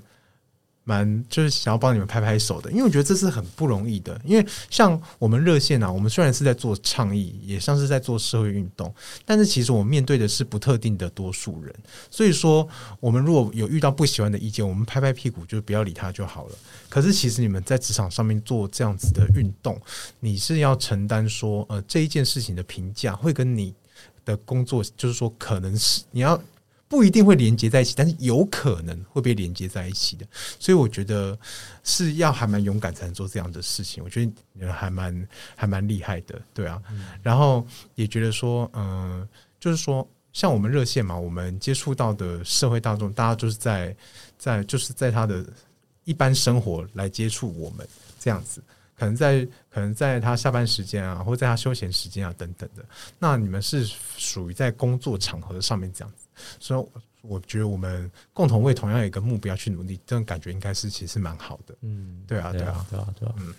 蛮就是想要帮你们拍拍手的，因为我觉得这是很不容易的。因为像我们热线啊，我们虽然是在做倡议，也像是在做社会运动，但是其实我们面对的是不特定的多数人。所以说，我们如果有遇到不喜欢的意见，我们拍拍屁股就不要理他就好了。可是其实你们在职场上面做这样子的运动，你是要承担说，呃，这一件事情的评价会跟你的工作，就是说，可能是你要。不一定会连接在一起，但是有可能会被连接在一起的，所以我觉得是要还蛮勇敢才能做这样的事情。我觉得你还蛮还蛮厉害的，对啊。嗯、然后也觉得说，嗯、呃，就是说，像我们热线嘛，我们接触到的社会大众，大家就是在在就是在他的一般生活来接触我们这样子，可能在可能在他下班时间啊，或者在他休闲时间啊等等的。那你们是属于在工作场合上面这样子。所以我觉得我们共同为同样一个目标去努力，这种感觉应该是其实蛮好的。嗯，对啊，对啊，对啊，对啊。嗯。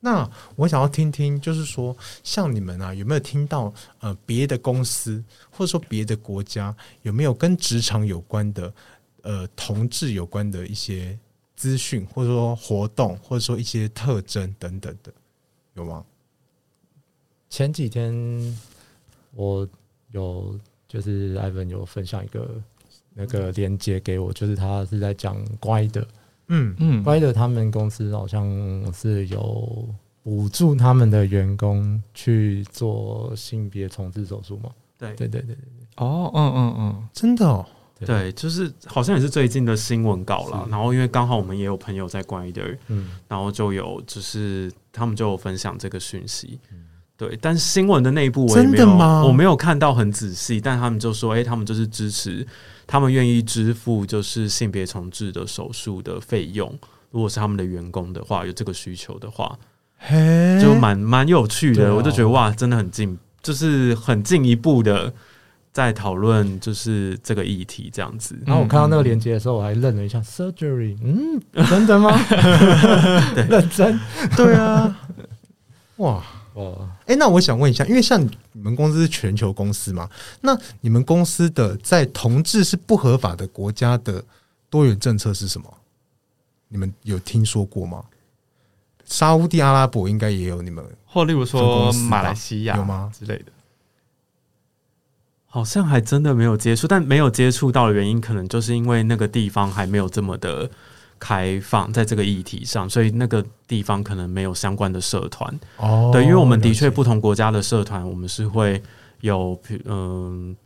那我想要听听，就是说，像你们啊，有没有听到呃别的公司或者说别的国家有没有跟职场有关的呃同志有关的一些资讯，或者说活动，或者说一些特征等等的，有吗？前几天我。有，就是 Ivan 有分享一个那个链接给我，就是他是在讲乖的，嗯。嗯，乖的他们公司好像是有补助他们的员工去做性别重置手术嘛？对。对对对对，哦，嗯嗯嗯，真的哦，对，就是好像也是最近的新闻稿了。然后因为刚好我们也有朋友在乖的，嗯，然后就有就是他们就有分享这个讯息。对，但是新闻的内部我也没有，我没有看到很仔细。但他们就说，哎、欸，他们就是支持，他们愿意支付就是性别重置的手术的费用。如果是他们的员工的话，有这个需求的话，就蛮蛮有趣的。我就觉得哇，真的很进，就是很进一步的在讨论就是这个议题这样子。然后我看到那个链接的时候，我还愣了一下，surgery，嗯，真的吗？对 认真，对啊，哇。哦，哎，那我想问一下，因为像你们公司是全球公司嘛，那你们公司的在同志是不合法的国家的多元政策是什么？你们有听说过吗？沙乌地阿拉伯应该也有你们，或例如说马来西亚有吗之类的？好像还真的没有接触，但没有接触到的原因，可能就是因为那个地方还没有这么的。开放在这个议题上，所以那个地方可能没有相关的社团。哦，对，因为我们的确不同国家的社团，我们是会有嗯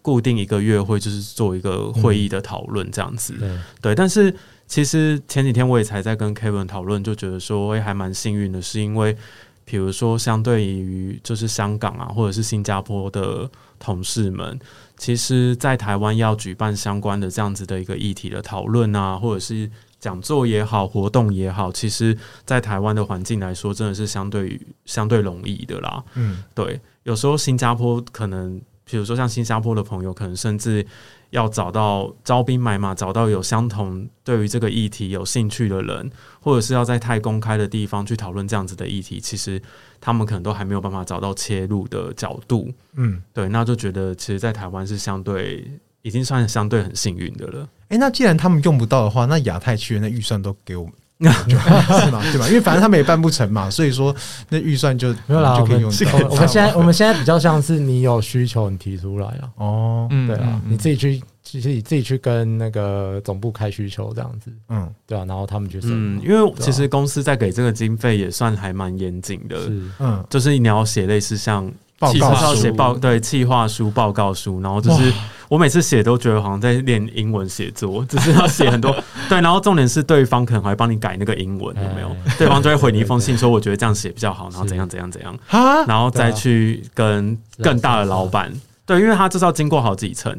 固定一个月会就是做一个会议的讨论这样子。嗯、对，但是其实前几天我也才在跟 Kevin 讨论，就觉得说，哎，还蛮幸运的，是因为比如说相对于就是香港啊，或者是新加坡的同事们，其实，在台湾要举办相关的这样子的一个议题的讨论啊，或者是讲座也好，活动也好，其实，在台湾的环境来说，真的是相对于相对容易的啦。嗯，对，有时候新加坡可能。比如说，像新加坡的朋友，可能甚至要找到招兵买马，找到有相同对于这个议题有兴趣的人，或者是要在太公开的地方去讨论这样子的议题，其实他们可能都还没有办法找到切入的角度。嗯，对，那就觉得其实，在台湾是相对已经算相对很幸运的了。诶、欸，那既然他们用不到的话，那亚太区的那预算都给我们。那 是吗？对吧？因为反正他们也办不成嘛，所以说那预算就没有啦。就可以用到。我们现在我们现在比较像是你有需求，你提出来啊。哦，对啊，你自己去，其实你自己去跟那个总部开需求这样子。嗯，对啊，然后他们就是嗯，因为其实公司在给这个经费也算还蛮严谨的。是，嗯，就是你要写类似像报告书，写报对企划书、报告书，然后就是。我每次写都觉得好像在练英文写作，只是要写很多 对，然后重点是对方可能还会帮你改那个英文，有没有？对方就会回你一封信说，我觉得这样写比较好，然后怎样怎样怎样，然后再去跟更大的老板。对，因为他这是要经过好几层，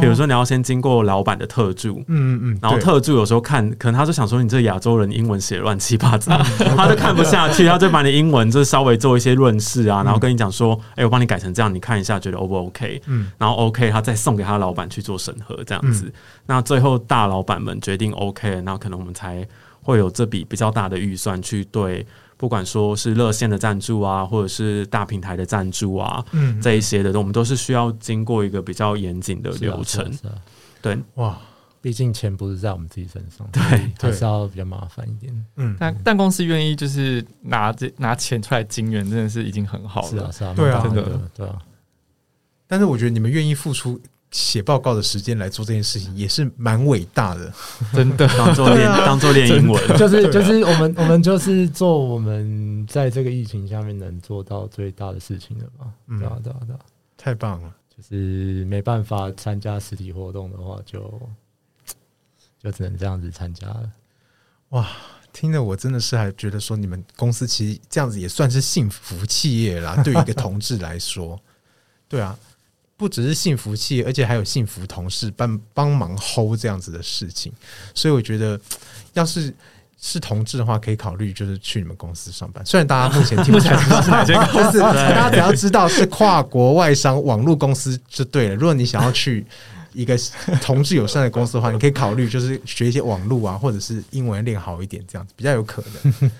比如说你要先经过老板的特助，嗯嗯，然后特助有时候看，可能他就想说你这亚洲人英文写乱七八糟，他就看不下去，他就把你英文就稍微做一些润饰啊，然后跟你讲说，哎，我帮你改成这样，你看一下觉得 O 不 OK？嗯，然后 OK，他再送给他老板去做审核，这样子，那最后大老板们决定 OK，然后可能我们才会有这笔比较大的预算去对。不管说是热线的赞助啊，或者是大平台的赞助啊，嗯，这一些的，我们都是需要经过一个比较严谨的流程。啊啊啊、对，哇，毕竟钱不是在我们自己身上，对，还是要比较麻烦一点。嗯，但但公司愿意就是拿这拿钱出来金援，真的是已经很好了。是啊是啊，对啊，真的对啊。但是我觉得你们愿意付出。写报告的时间来做这件事情也是蛮伟大的，真的。当做练当做练英文，就是就是我们我们就是做我们在这个疫情下面能做到最大的事情了嘛，对啊对啊对啊，太棒了！就是没办法参加实体活动的话，就就只能这样子参加了。哇，听得我真的是还觉得说，你们公司其实这样子也算是幸福企业啦。对于一个同志来说，对啊。不只是幸福气，而且还有幸福同事帮帮忙 hold 这样子的事情，所以我觉得，要是是同志的话，可以考虑就是去你们公司上班。虽然大家目前听不出来是哪间公司，大家只要知道是跨国外商网络公司就对了。如果你想要去一个同志友善的公司的话，你可以考虑就是学一些网络啊，或者是英文练好一点，这样子比较有可能。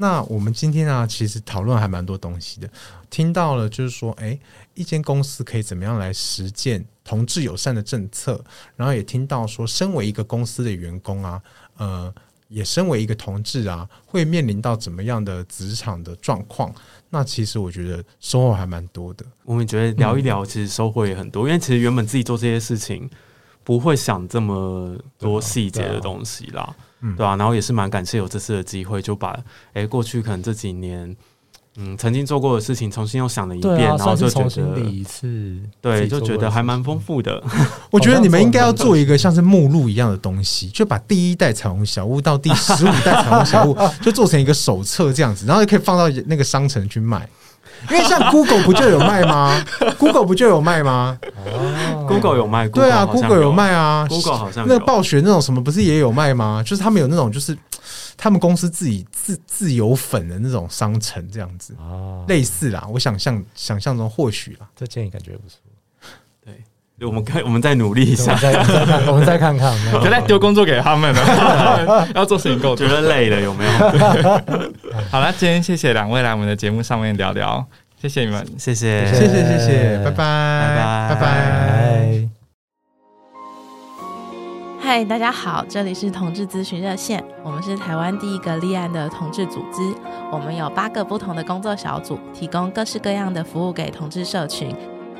那我们今天啊，其实讨论还蛮多东西的。听到了，就是说，诶，一间公司可以怎么样来实践同志友善的政策？然后也听到说，身为一个公司的员工啊，呃，也身为一个同志啊，会面临到怎么样的职场的状况？那其实我觉得收获还蛮多的。我们觉得聊一聊，其实收获也很多，嗯、因为其实原本自己做这些事情，不会想这么多细节的东西啦。嗯，对啊，然后也是蛮感谢有这次的机会，就把哎过去可能这几年嗯曾经做过的事情重新又想了一遍，然后就重新理一次，对，就觉得还蛮丰富的。我觉得你们应该要做一个像是目录一样的东西，就把第一代彩虹小屋到第十五代彩虹小屋 就做成一个手册这样子，然后就可以放到那个商城去卖。因为像 Google 不就有卖吗？Google 不就有卖吗？哦，Google 有卖，对啊，Google 有卖啊。Google 好像那个暴雪那种什么不是也有卖吗？就是他们有那种就是他们公司自己自自有粉的那种商城这样子啊，类似啦。我想象想象中或许啦，这建议感觉不错。对，我们可以我们再努力一下，我们再看看。原来丢工作给他们了，要做事情够，觉得累了有没有？好了，今天谢谢两位来我们的节目上面聊聊，谢谢你们，谢谢，谢谢，谢谢，拜拜，拜拜，拜拜。嗨，大家好，这里是同志咨询热线，我们是台湾第一个立案的同志组织，我们有八个不同的工作小组，提供各式各样的服务给同志社群。